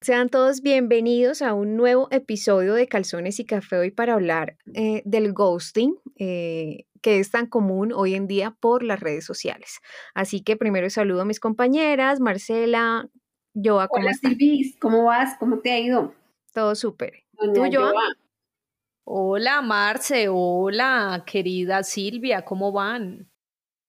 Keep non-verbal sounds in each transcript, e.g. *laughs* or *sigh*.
Sean todos bienvenidos a un nuevo episodio de Calzones y Café hoy para hablar eh, del ghosting, eh, que es tan común hoy en día por las redes sociales. Así que primero saludo a mis compañeras, Marcela, Joa, ¿cómo Hola, Silvis, ¿cómo vas? ¿Cómo te ha ido? Todo súper. ¿Tú, Joa? Hola, Marce, hola, querida Silvia, ¿cómo van?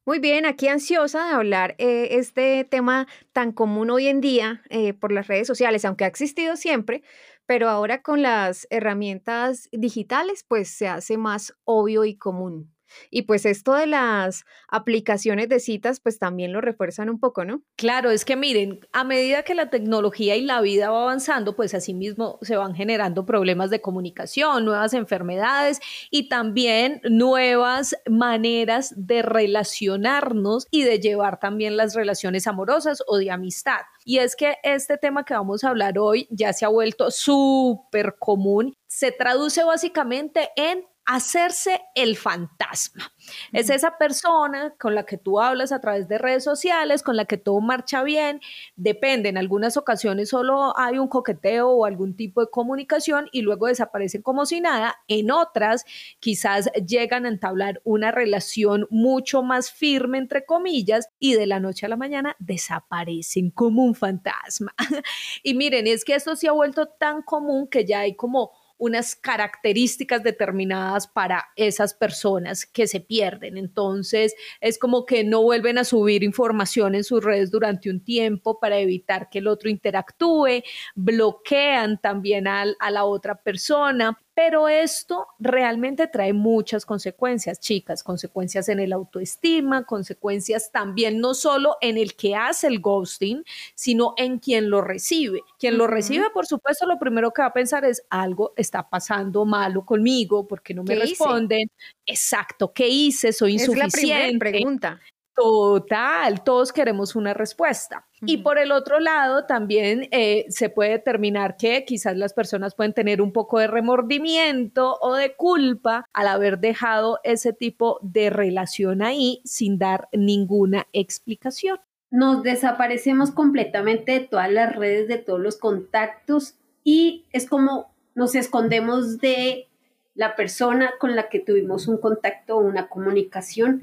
Muy bien, aquí ansiosa de hablar eh, este tema tan común hoy en día eh, por las redes sociales, aunque ha existido siempre, pero ahora con las herramientas digitales, pues se hace más obvio y común. Y pues esto de las aplicaciones de citas, pues también lo refuerzan un poco, ¿no? Claro, es que miren, a medida que la tecnología y la vida va avanzando, pues asimismo se van generando problemas de comunicación, nuevas enfermedades y también nuevas maneras de relacionarnos y de llevar también las relaciones amorosas o de amistad. Y es que este tema que vamos a hablar hoy ya se ha vuelto súper común. Se traduce básicamente en hacerse el fantasma. Es esa persona con la que tú hablas a través de redes sociales, con la que todo marcha bien, depende, en algunas ocasiones solo hay un coqueteo o algún tipo de comunicación y luego desaparecen como si nada, en otras quizás llegan a entablar una relación mucho más firme, entre comillas, y de la noche a la mañana desaparecen como un fantasma. *laughs* y miren, es que esto se ha vuelto tan común que ya hay como unas características determinadas para esas personas que se pierden. Entonces, es como que no vuelven a subir información en sus redes durante un tiempo para evitar que el otro interactúe, bloquean también a la otra persona, pero esto realmente trae muchas consecuencias, chicas, consecuencias en el autoestima, consecuencias también no solo en el que hace el ghosting, sino en quien lo recibe. Quien lo recibe, por supuesto, lo primero que va a pensar es algo está pasando malo conmigo porque no me responden. Exacto, ¿qué hice? Soy insuficiente. Es la pregunta. Total, todos queremos una respuesta. Y por el otro lado, también eh, se puede determinar que quizás las personas pueden tener un poco de remordimiento o de culpa al haber dejado ese tipo de relación ahí sin dar ninguna explicación. Nos desaparecemos completamente de todas las redes, de todos los contactos y es como nos escondemos de la persona con la que tuvimos un contacto o una comunicación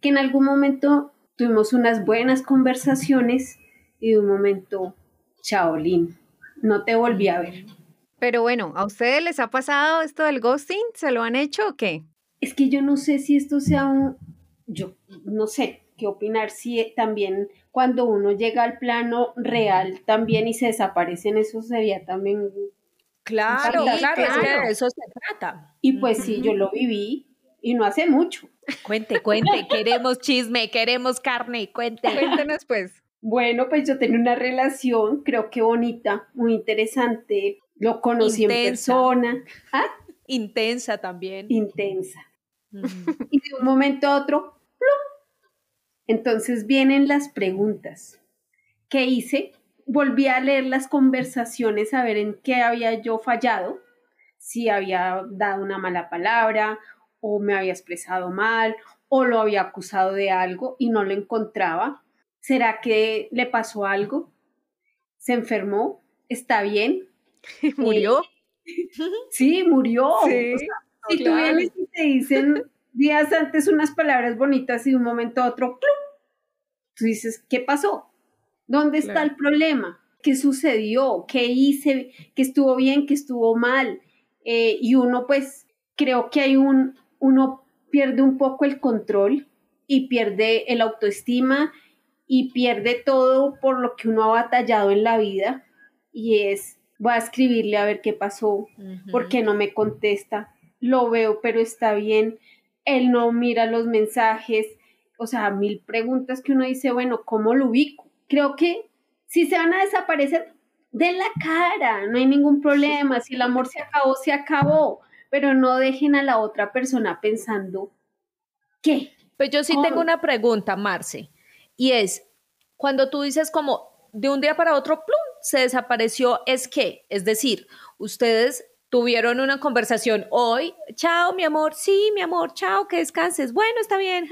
que en algún momento tuvimos unas buenas conversaciones y de un momento, chaolín, no te volví a ver. Pero bueno, ¿a ustedes les ha pasado esto del ghosting? ¿Se lo han hecho o qué? Es que yo no sé si esto sea un, yo no sé qué opinar, si también cuando uno llega al plano real también y se desaparecen, eso sería también... Claro, claro, es que de eso se trata. Y pues sí, yo lo viví y no hace mucho. Cuente, cuente, queremos chisme, queremos carne, cuente. Cuéntenos pues. Bueno, pues yo tenía una relación, creo que bonita, muy interesante. Lo conocí en persona. ¿Ah? Intensa también. Intensa. Mm. Y de un momento a otro, ¡plum! Entonces vienen las preguntas. ¿Qué hice? Volví a leer las conversaciones a ver en qué había yo fallado, si había dado una mala palabra o me había expresado mal o lo había acusado de algo y no lo encontraba. ¿Será que le pasó algo? ¿Se enfermó? ¿Está bien? *laughs* ¿Murió? Eh, *laughs* sí, murió. si tú vienes y te dicen días antes unas palabras bonitas y de un momento a otro, tú dices, ¿qué pasó? ¿Dónde está el problema? ¿Qué sucedió? ¿Qué hice? ¿Qué estuvo bien? ¿Qué estuvo mal? Eh, y uno pues creo que hay un, uno pierde un poco el control y pierde el autoestima y pierde todo por lo que uno ha batallado en la vida y es, voy a escribirle a ver qué pasó, porque no me contesta, lo veo, pero está bien, él no mira los mensajes, o sea, mil preguntas que uno dice, bueno, ¿cómo lo ubico? Creo que si se van a desaparecer, de la cara, no hay ningún problema, si el amor se acabó, se acabó, pero no dejen a la otra persona pensando, ¿qué? Pues yo sí tengo una pregunta, Marce, y es, cuando tú dices como de un día para otro, plum, se desapareció, ¿es qué? Es decir, ustedes tuvieron una conversación hoy, chao mi amor, sí mi amor, chao, que descanses, bueno, está bien,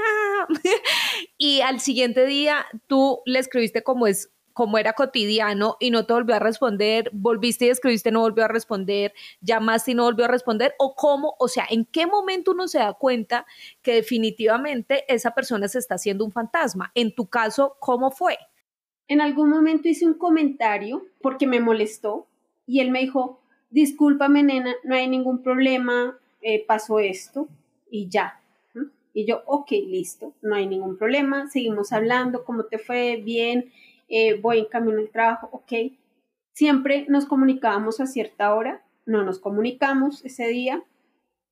*laughs* y al siguiente día tú le escribiste como es como era cotidiano y no te volvió a responder, volviste y escribiste, no volvió a responder, llamaste y no volvió a responder, o cómo, o sea, en qué momento uno se da cuenta que definitivamente esa persona se está haciendo un fantasma. En tu caso, ¿cómo fue? En algún momento hice un comentario porque me molestó y él me dijo, discúlpame nena, no hay ningún problema, eh, pasó esto y ya. Y yo, ok, listo, no hay ningún problema, seguimos hablando, ¿cómo te fue? Bien, eh, voy en camino al trabajo, ok. Siempre nos comunicábamos a cierta hora, no nos comunicamos ese día,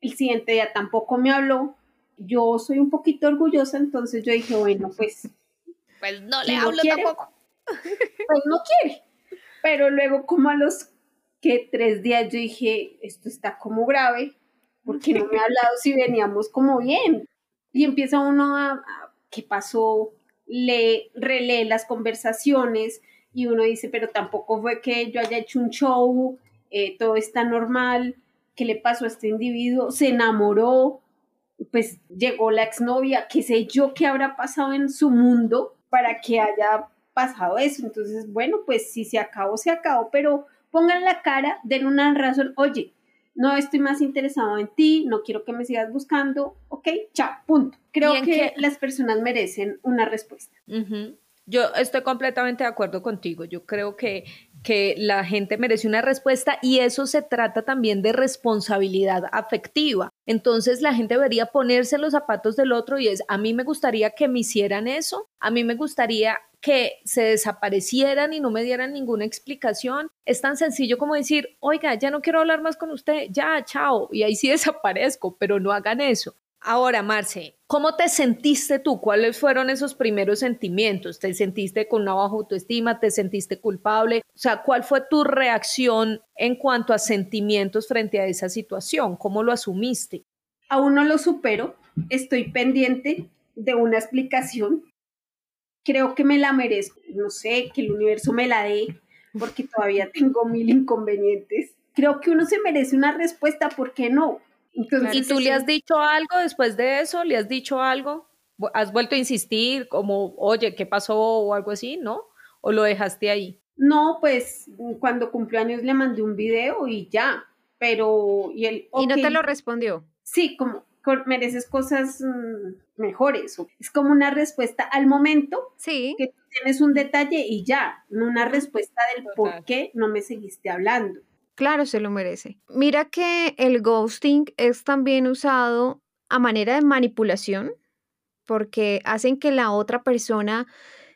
el siguiente día tampoco me habló, yo soy un poquito orgullosa, entonces yo dije, bueno, pues... Pues no le hablo tampoco. *laughs* Pues no quiere. Pero luego como a los que tres días yo dije, esto está como grave, porque no me ha hablado si veníamos como bien. Y empieza uno a, ¿qué pasó? Le relee las conversaciones y uno dice, pero tampoco fue que yo haya hecho un show, eh, todo está normal, ¿qué le pasó a este individuo? Se enamoró, pues llegó la exnovia, qué sé yo qué habrá pasado en su mundo para que haya pasado eso. Entonces, bueno, pues si se acabó, se acabó, pero pongan la cara, den una razón, oye, no estoy más interesado en ti, no quiero que me sigas buscando, ok, chao, punto. Creo que, las personas merecen una respuesta. Yo estoy completamente de acuerdo contigo. Yo creo que, que la gente merece una respuesta y eso se trata también de responsabilidad afectiva. Entonces la gente debería ponerse los zapatos del otro y es, a mí me gustaría que me hicieran eso, a mí me gustaría que se desaparecieran y no me dieran ninguna explicación. Es tan sencillo como decir, oiga, ya no quiero hablar más con usted, ya, chao, y ahí sí *laughs* desaparezco, pero no hagan eso. Ahora, Marce, ¿cómo te sentiste tú? ¿Cuáles fueron esos primeros sentimientos? ¿Te sentiste con una baja autoestima? ¿Te sentiste culpable? O sea, ¿cuál fue tu reacción en cuanto a sentimientos frente a esa situación? ¿Cómo lo asumiste? Aún no lo supero. Estoy pendiente de una explicación. Creo que me la merezco. No sé, que el universo me la dé, porque todavía tengo mil inconvenientes. Creo que uno se merece una respuesta, ¿por qué no? ¿Y tú le has dicho algo después de eso? ¿Le has dicho algo? ¿Has vuelto a insistir como, oye, ¿qué pasó o algo así? ¿No? ¿O lo dejaste ahí? No, pues cuando cumplió años le mandé un video y ya, pero... ¿Y, él, ¿Y no te lo respondió? Sí, como mereces cosas mm, mejores. Es como una respuesta al momento sí. que tienes un detalle y ya, no una respuesta del por qué no me seguiste hablando. Claro, se lo merece. Mira que el ghosting es también usado a manera de manipulación porque hacen que la otra persona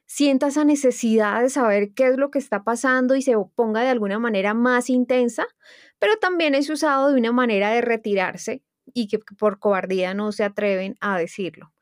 sienta esa necesidad de saber qué es lo que está pasando y se ponga de alguna manera más intensa, pero también es usado de una manera de retirarse y que por cobardía no se atreven a decirlo.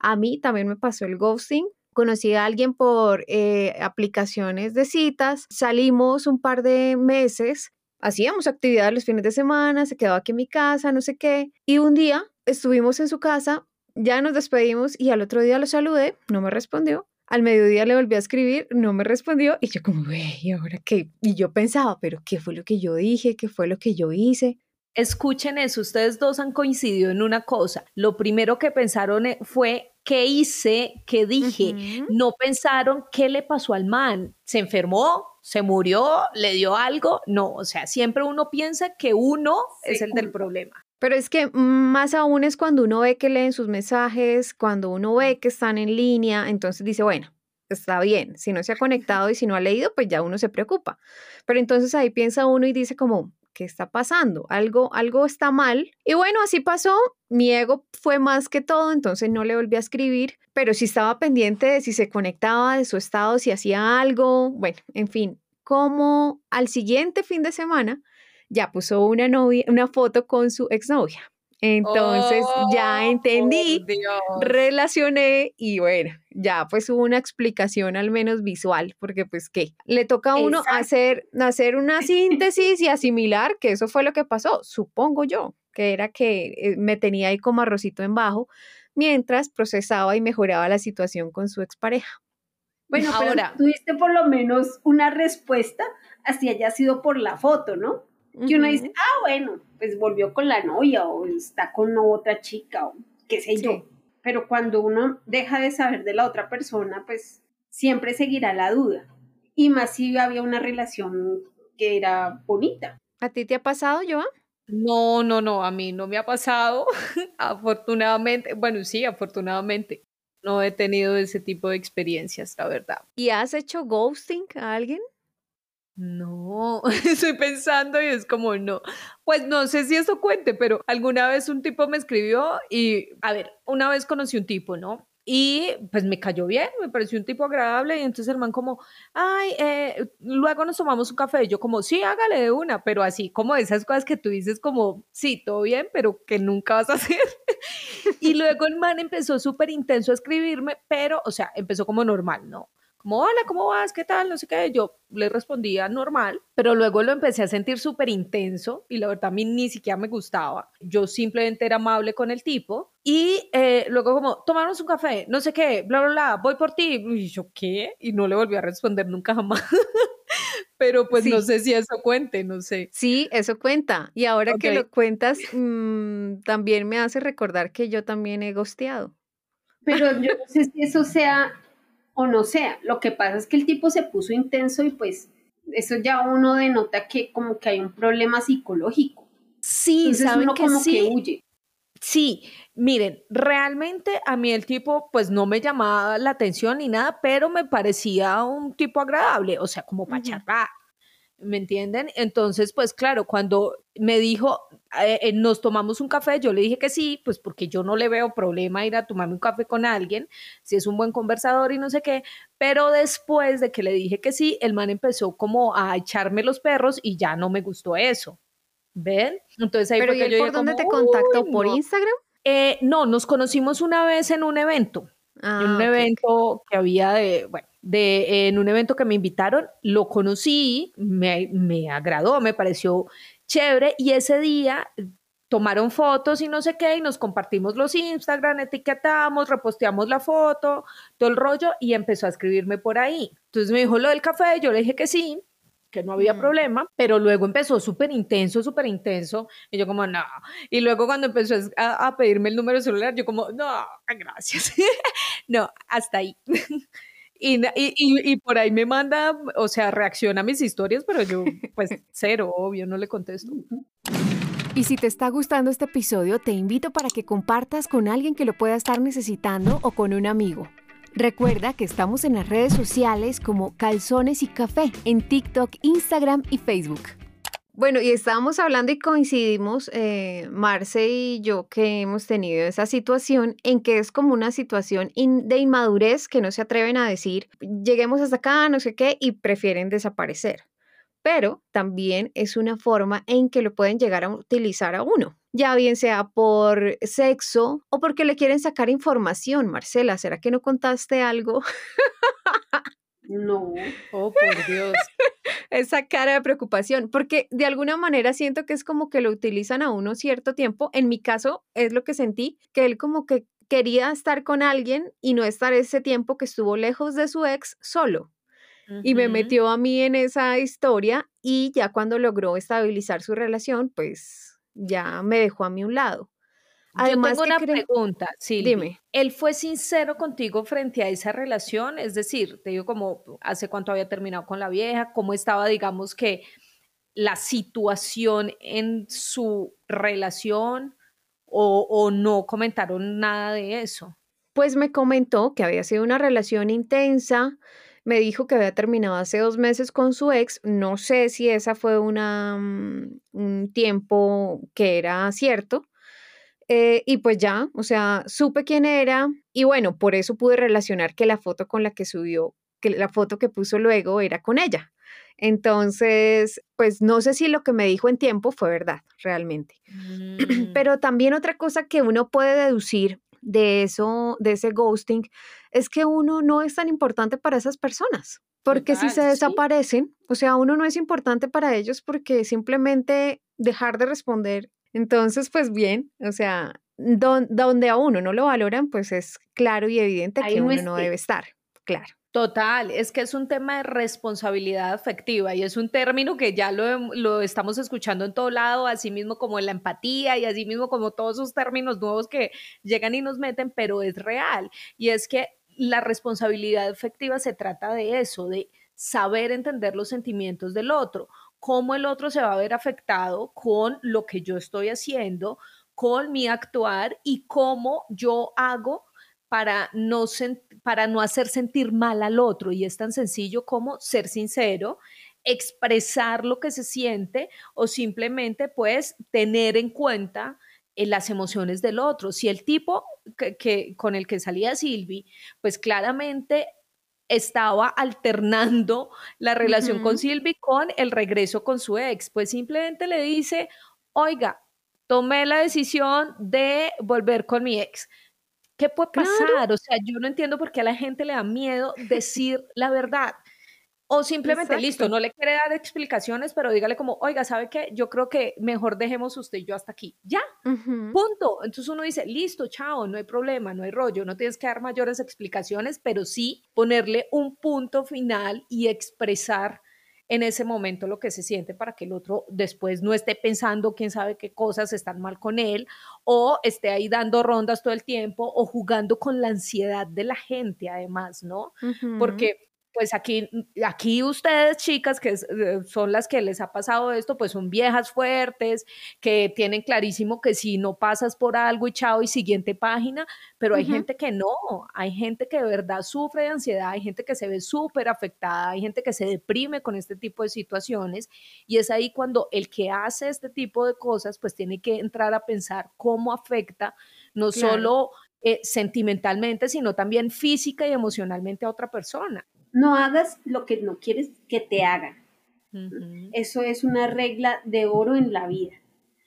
A mí también me pasó el ghosting. Conocí a alguien por eh, aplicaciones de citas, salimos un par de meses hacíamos actividades los fines de semana, se quedaba aquí en mi casa, no sé qué. Y un día estuvimos en su casa, ya nos despedimos y al otro día lo saludé, no me respondió. Al mediodía le volví a escribir, no me respondió y yo como, güey, ¿y ahora qué? Y yo pensaba, pero ¿qué fue lo que yo dije? ¿Qué fue lo que yo hice? Escuchen eso, ustedes dos han coincidido en una cosa. Lo primero que pensaron eh, fue qué hice, qué dije. No pensaron qué le pasó al man. ¿Se enfermó? ¿Se murió? ¿Le dio algo? No, o sea, siempre uno piensa que uno es el del problema. Pero es que más aún es cuando uno ve que leen sus mensajes, cuando uno ve que están en línea, entonces dice, bueno, está bien, si no se ha conectado y si no ha leído, pues ya uno se preocupa. Pero entonces ahí piensa uno y dice como, ¿qué está pasando? Algo, algo está mal. Y bueno, así pasó. Mi ego fue más que todo, entonces no le volví a escribir, pero sí estaba pendiente de si se conectaba, de su estado, si hacía algo. Bueno, en fin, como al siguiente fin de semana ya puso una novia, una foto con su exnovia. Entonces ya oh, entendí, relacioné y bueno, ya pues hubo una explicación al menos visual, porque pues qué, le toca a uno hacer, hacer una síntesis y asimilar que eso fue lo que pasó, supongo yo, que era que eh, me tenía ahí como arrocito en bajo, mientras procesaba y mejoraba la situación con su expareja. Bueno, ahora tuviste por lo menos una respuesta, así haya sido por la foto, ¿no? Que uno dice, ah, bueno, pues volvió con la novia o está con otra chica o qué sé yo. Pero cuando uno deja de saber de la otra persona, pues siempre seguirá la duda. y más si había una relación que era bonita. ¿A ti te ha pasado, Joan? No, no, no, a mí no me ha pasado, *laughs* afortunadamente, bueno, sí, afortunadamente, no he tenido ese tipo de experiencias, la verdad. ¿Y has hecho ghosting a alguien? No, *laughs* estoy pensando y es como no. Pues no sé si eso cuente, pero alguna vez un tipo me escribió y, a ver, una vez conocí un tipo, ¿no? Y pues me cayó bien, me pareció un tipo agradable y entonces el man como, ay, eh, luego nos tomamos un café. Y yo como, sí, hágale de una, pero así como esas cosas que tú dices como, sí, todo bien, pero que nunca vas a hacer. *laughs* y luego el man empezó súper intenso a escribirme, pero, o sea, empezó como normal, ¿no? Como, hola, ¿cómo vas? ¿Qué tal? No sé qué. Yo le respondía normal, pero luego lo empecé a sentir súper intenso y la verdad a mí ni siquiera me gustaba. Yo simplemente era amable con el tipo y eh, luego como, tomamos un café, no sé qué, bla, bla, bla, voy por ti. Y yo, ¿qué? Y no le volví a responder nunca jamás. *laughs* pero pues no sé si eso cuente, no sé. Sí, eso cuenta. Y ahora que lo cuentas, mm, también me hace recordar que yo también he gosteado. Pero yo no sé si eso sea o no sea. Lo que pasa es que el tipo se puso intenso y pues eso ya uno denota que como que hay un problema psicológico. Sí, ¿saben que como sí? que huye. Sí, miren, realmente a mí el tipo pues no me llamaba la atención ni nada, pero me parecía un tipo agradable, o sea, como para charlar. ¿Me entienden? Entonces, pues claro, cuando me dijo, eh, eh, nos tomamos un café, yo le dije que sí, pues porque yo no le veo problema ir a tomarme un café con alguien, si es un buen conversador y no sé qué, pero después de que le dije que sí, el man empezó como a echarme los perros y ya no me gustó eso. ¿Ven? Entonces ahí ¿Pero ¿y yo por dónde te contactó? ¿Por Instagram? Eh, no, nos conocimos una vez en un evento. En un ah, evento que había de, bueno, de, en un evento que me invitaron, lo conocí, me, me agradó, me pareció chévere y ese día tomaron fotos y no sé qué, y nos compartimos los Instagram, etiquetamos, reposteamos la foto, todo el rollo, y empezó a escribirme por ahí. Entonces me dijo lo del café, yo le dije que sí, que no había problema, pero luego empezó súper intenso, súper intenso, y yo como, no. Y luego cuando empezó a, a, pedirme el número celular, yo como, no, gracias. *laughs* no, hasta ahí. Y, y, y, por ahí me manda, o sea, reacciona a mis historias, pero yo, pues, cero, obvio, no le contesto. Y si te está gustando este episodio, te invito para que compartas con alguien que lo pueda estar necesitando o con un amigo. Recuerda que estamos en las redes sociales como Calzones y Café en TikTok, Instagram y Facebook. Bueno, y estábamos hablando y coincidimos, eh, Marce y yo, que hemos tenido esa situación en que es como una situación de inmadurez que no se atreven a decir, lleguemos hasta acá, no sé qué, y prefieren desaparecer. Pero también es una forma en que lo pueden llegar a utilizar a uno, ya bien sea por sexo o porque le quieren sacar información. Marcela, ¿será que no contaste algo? No. *laughs* Oh, por Dios. Esa cara de preocupación, porque de alguna manera siento que es como que lo utilizan a uno cierto tiempo. En mi caso es lo que sentí, que él como que quería estar con alguien y no estar ese tiempo que estuvo lejos de su ex solo. Y me metió a mí en esa historia y ya cuando logró estabilizar su relación, pues ya me dejó a mí un lado. Además, Yo tengo una pregunta, sí. Dime. ¿Él fue sincero contigo frente a esa relación? Es decir, te digo como hace cuánto había terminado con la vieja, cómo estaba, digamos que la situación en su relación o, o no comentaron nada de eso. Pues me comentó que había sido una relación intensa, me dijo que había terminado hace dos meses con su ex. No sé si esa fue una, mm, un tiempo que era cierto, eh, y pues ya, o sea, supe quién era y bueno, por eso pude relacionar que la foto con la que subió, que la foto que puso luego era con ella. Entonces, pues no sé si lo que me dijo en tiempo fue verdad, realmente. *clears throat* Mm. Pero también otra cosa que uno puede deducir de eso, de ese ghosting, es que uno no es tan importante para esas personas. Porque si se desaparecen, o sea, uno no es importante para ellos porque simplemente dejar de responder entonces, pues bien, o sea, donde a uno no lo valoran, pues es claro y evidente que uno no debe estar, claro. Total, es que es un tema de responsabilidad afectiva y es un término que ya lo, lo, estamos escuchando en todo lado, así mismo como la empatía y así mismo como todos esos términos nuevos que llegan y nos meten, pero es real. Y es que la responsabilidad afectiva se trata de eso, de saber entender los sentimientos del otro, cómo el otro se va a ver afectado con lo que yo estoy haciendo, con mi actuar y cómo yo hago para no, para no hacer sentir mal al otro. Y es tan sencillo como ser sincero, expresar lo que se siente o simplemente pues tener en cuenta en las emociones del otro. Si el tipo que, con el que salía Silvi, pues claramente estaba alternando la relación con Silvi con el regreso con su ex, pues simplemente le dice, oiga, tomé la decisión de volver con mi ex. ¿Qué puede pasar? O sea, yo no entiendo por qué a la gente le da miedo decir la verdad. O simplemente, listo, no le quiere dar explicaciones, pero dígale como, oiga, ¿sabe qué? Yo creo que mejor dejemos usted y yo hasta aquí. Ya, punto. Entonces uno dice, listo, chao, no hay problema, no hay rollo, no tienes que dar mayores explicaciones, pero sí ponerle un punto final y expresar en ese momento lo que se siente para que el otro después no esté pensando quién sabe qué cosas están mal con él o esté ahí dando rondas todo el tiempo o jugando con la ansiedad de la gente además, ¿no? Porque pues aquí, aquí ustedes, chicas, que eh, son las que les ha pasado esto, pues son viejas fuertes, que tienen clarísimo que si no pasas por algo y chao y siguiente página, pero hay gente que no, hay gente que de verdad sufre de ansiedad, hay gente que se ve súper afectada, hay gente que se deprime con este tipo de situaciones y es ahí cuando el que hace este tipo de cosas, pues tiene que entrar a pensar cómo afecta no solo eh, sentimentalmente, sino también física y emocionalmente a otra persona. No hagas lo que no quieres que te hagan. Eso es una regla de oro en la vida.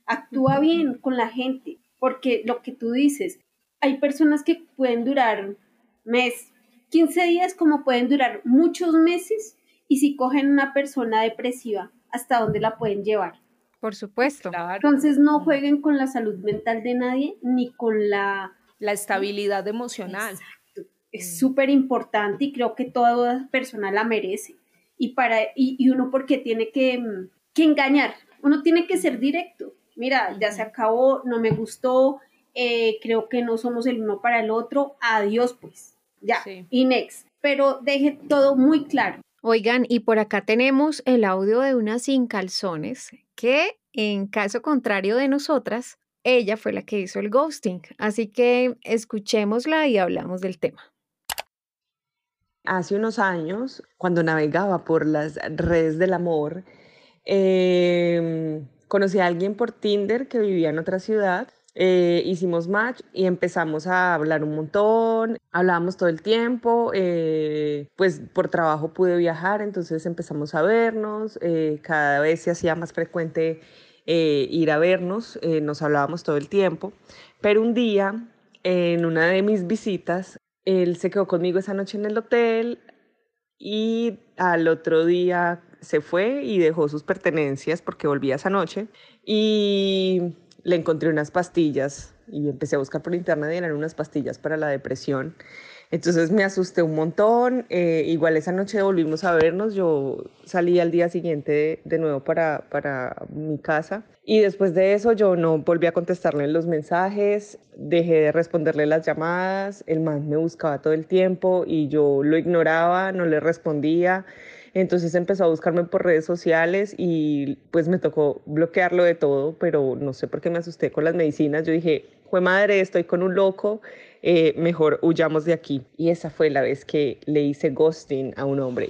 Actúa bien con la gente, porque lo que tú dices, hay personas que pueden durar mes, 15 días, como pueden durar muchos meses, y si cogen una persona depresiva, ¿hasta dónde la pueden llevar? Por supuesto. Entonces no jueguen con la salud mental de nadie ni con la... La estabilidad emocional es súper importante y creo que toda persona la merece. Y, para, y, uno porque tiene que, mm, que, engañar, uno tiene que ser directo. Mira, ya se acabó, no me gustó, eh, creo que no somos el uno para el otro, adiós pues, ya, y next. Pero deje todo muy claro. Oigan, y por acá tenemos el audio de una sin calzones que en caso contrario de nosotras, ella fue la que hizo el ghosting. Así que escuchémosla y hablamos del tema. Hace unos años, cuando navegaba por las redes del amor, em, conocí a alguien por Tinder que vivía en otra ciudad. Eh, hicimos match y empezamos a hablar un montón, hablábamos todo el tiempo, eh, pues por trabajo pude viajar, entonces empezamos a vernos, eh, cada vez se hacía más frecuente ir a vernos, nos hablábamos todo el tiempo, pero un día en una de mis visitas él se quedó conmigo esa noche en el hotel y al otro día se fue y dejó sus pertenencias porque volvía esa noche y le encontré unas pastillas y empecé a buscar por internet y eran unas pastillas para la depresión entonces me asusté un montón. Eh, igual esa noche volvimos a vernos. Yo salí al día siguiente de, nuevo para, para mi casa. Y después de eso yo no volví a contestarle los mensajes, dejé de responderle las llamadas. El man me buscaba todo el tiempo y yo lo ignoraba, no le respondía. Entonces empezó a buscarme por redes sociales y pues me tocó bloquearlo de todo, pero no sé por qué me asusté con las medicinas. Yo dije, fue madre, estoy con un loco eh, mejor huyamos de aquí. Y esa fue la vez que le hice ghosting a un hombre.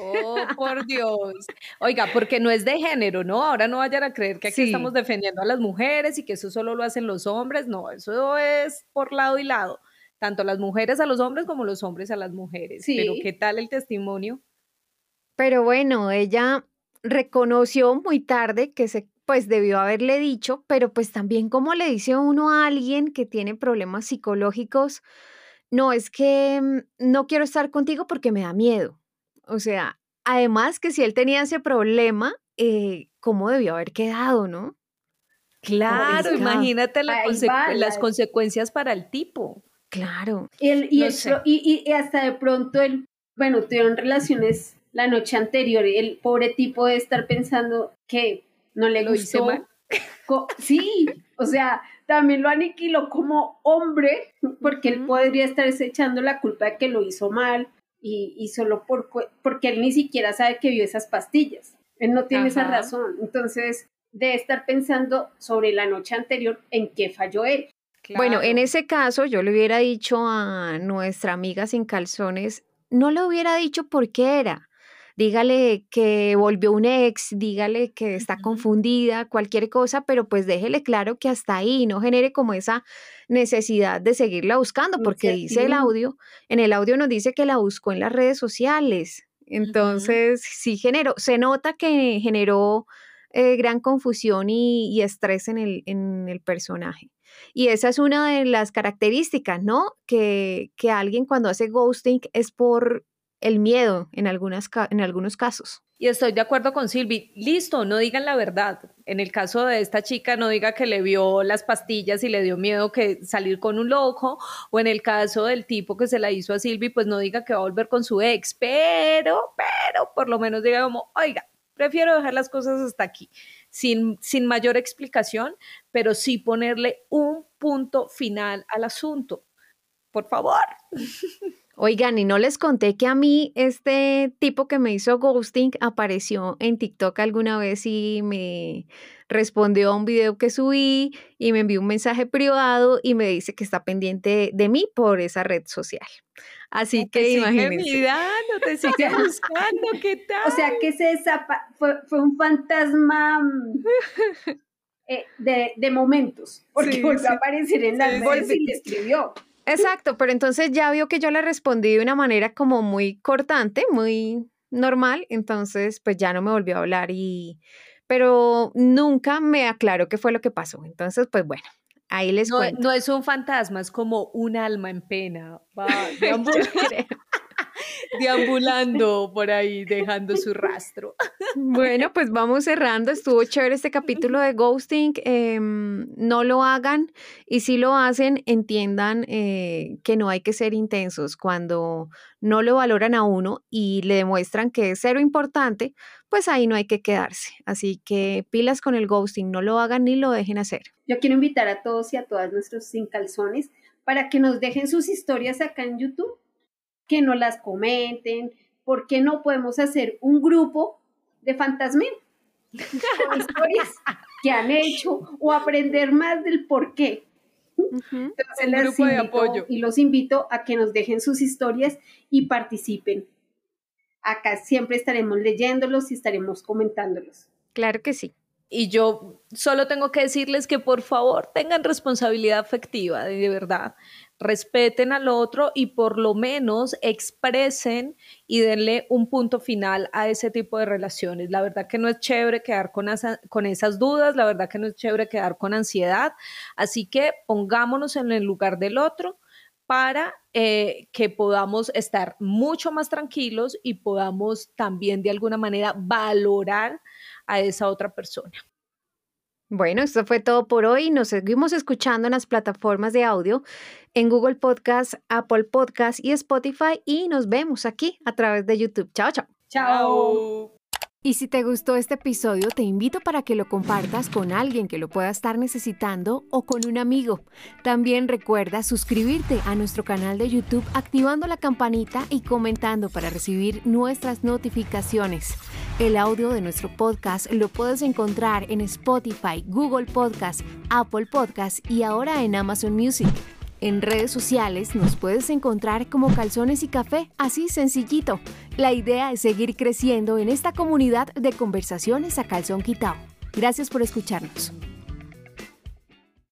Oh, *laughs* por Dios. Oiga, porque no es de género, ¿no? Ahora no vayan a creer que aquí estamos defendiendo a las mujeres y que eso solo lo hacen los hombres. No, eso es por lado y lado. Tanto las mujeres a los hombres como los hombres a las mujeres. Sí. Pero ¿qué tal el testimonio? Pero bueno, ella reconoció muy tarde que se pues debió haberle dicho, pero pues también como le dice uno a alguien que tiene problemas psicológicos, no es que mm, no quiero estar contigo porque me da miedo. O sea, además que si él tenía ese problema, eh, ¿cómo debió haber quedado, no? Claro, imagínate las consecuencias para el tipo. Claro. y, y, hasta de pronto él, bueno, tuvieron relaciones la noche anterior, y el pobre tipo de estar pensando que no le lo gustó. Sí, o sea, también lo aniquiló como hombre, porque él podría estar echando la culpa de que lo hizo mal. y, solo por, porque él ni siquiera sabe que vio esas pastillas. Él no tiene esa razón. Entonces, de estar pensando sobre la noche anterior en qué falló él. Bueno, en ese caso yo le hubiera dicho a nuestra amiga sin calzones, no le hubiera dicho por qué era. Dígale que volvió un ex, dígale que está confundida, cualquier cosa, pero pues déjele claro que hasta ahí no genere como esa necesidad de seguirla buscando, porque dice el audio, en el audio nos dice que la buscó en las redes sociales. Entonces, sí generó, se nota que generó eh, gran confusión y, estrés en el, en el, personaje. Y esa es una de las características, ¿no? Que, que alguien cuando hace ghosting es por el miedo en, algunas, en algunos casos. Y estoy de acuerdo con Silvi. Listo, no digan la verdad. En el caso de esta chica, no diga que le vio las pastillas y le dio miedo que salir con un loco. O en el caso del tipo que se la hizo a Silvi, pues no diga que va a volver con su ex. Pero, pero, por lo menos diga como, oiga, prefiero dejar las cosas hasta aquí, sin, sin mayor explicación, pero sí ponerle un punto final al asunto. Por favor. *laughs* Oigan, y no les conté que a mí este tipo que me hizo ghosting apareció en TikTok alguna vez y me respondió a un video que subí y me envió un mensaje privado y me dice que está pendiente de mí por esa red social. Así que imagínense. no te *laughs* sigue buscando, ¿qué tal? O sea, que se fue, fue un fantasma mm, *laughs* eh, de, de, momentos, porque volvió a aparecer en las redes y le escribió. Exacto, pero entonces ya vio que yo le respondí de una manera como muy cortante, muy normal, entonces pues ya no me volvió a hablar y pero nunca me aclaró qué fue lo que pasó. Entonces, pues bueno, ahí les no, cuento. No es un fantasma, es como un alma en pena. *laughs* Va, deambulando por ahí, dejando su rastro. Bueno, pues vamos cerrando. Estuvo chévere este capítulo de ghosting. Em, no lo hagan y si lo hacen, entiendan eh, que no hay que ser intensos. Cuando no lo valoran a uno y le demuestran que es cero importante, pues ahí no hay que quedarse. Así que pilas con el ghosting, no lo hagan ni lo dejen hacer. Yo quiero invitar a todos y a todas nuestros sin calzones para que nos dejen sus historias acá en YouTube que no las comenten, ¿por qué no podemos hacer un grupo de fantasmen con historias que han hecho o aprender más del por qué? Entonces grupo de apoyo. y los invito a que nos dejen sus historias y participen. Acá siempre estaremos leyéndolos y estaremos comentándolos. Claro que sí. Y yo solo tengo que decirles que por favor tengan responsabilidad afectiva, de verdad respeten al otro y por lo menos expresen y denle un punto final a ese tipo de relaciones. La verdad que no es chévere quedar con, con esas dudas, la verdad que no es chévere quedar con ansiedad, así que pongámonos en el lugar del otro para eh, que podamos estar mucho más tranquilos y podamos también de alguna manera valorar a esa otra persona. Bueno, esto fue todo por hoy. Nos seguimos escuchando en las plataformas de audio, en Google Podcast, Apple Podcast y Spotify y nos vemos aquí a través de YouTube. Chao, chao. Chao. Y si te gustó este episodio, te invito para que lo compartas con alguien que lo pueda estar necesitando o con un amigo. También recuerda suscribirte a nuestro canal de YouTube activando la campanita y comentando para recibir nuestras notificaciones. El audio de nuestro podcast lo puedes encontrar en Spotify, Google Podcast, Apple Podcast y ahora en Amazon Music. En redes sociales nos puedes encontrar como Calzones y Café, así sencillito. La idea es seguir creciendo en esta comunidad de conversaciones a calzón quitado. Gracias por escucharnos.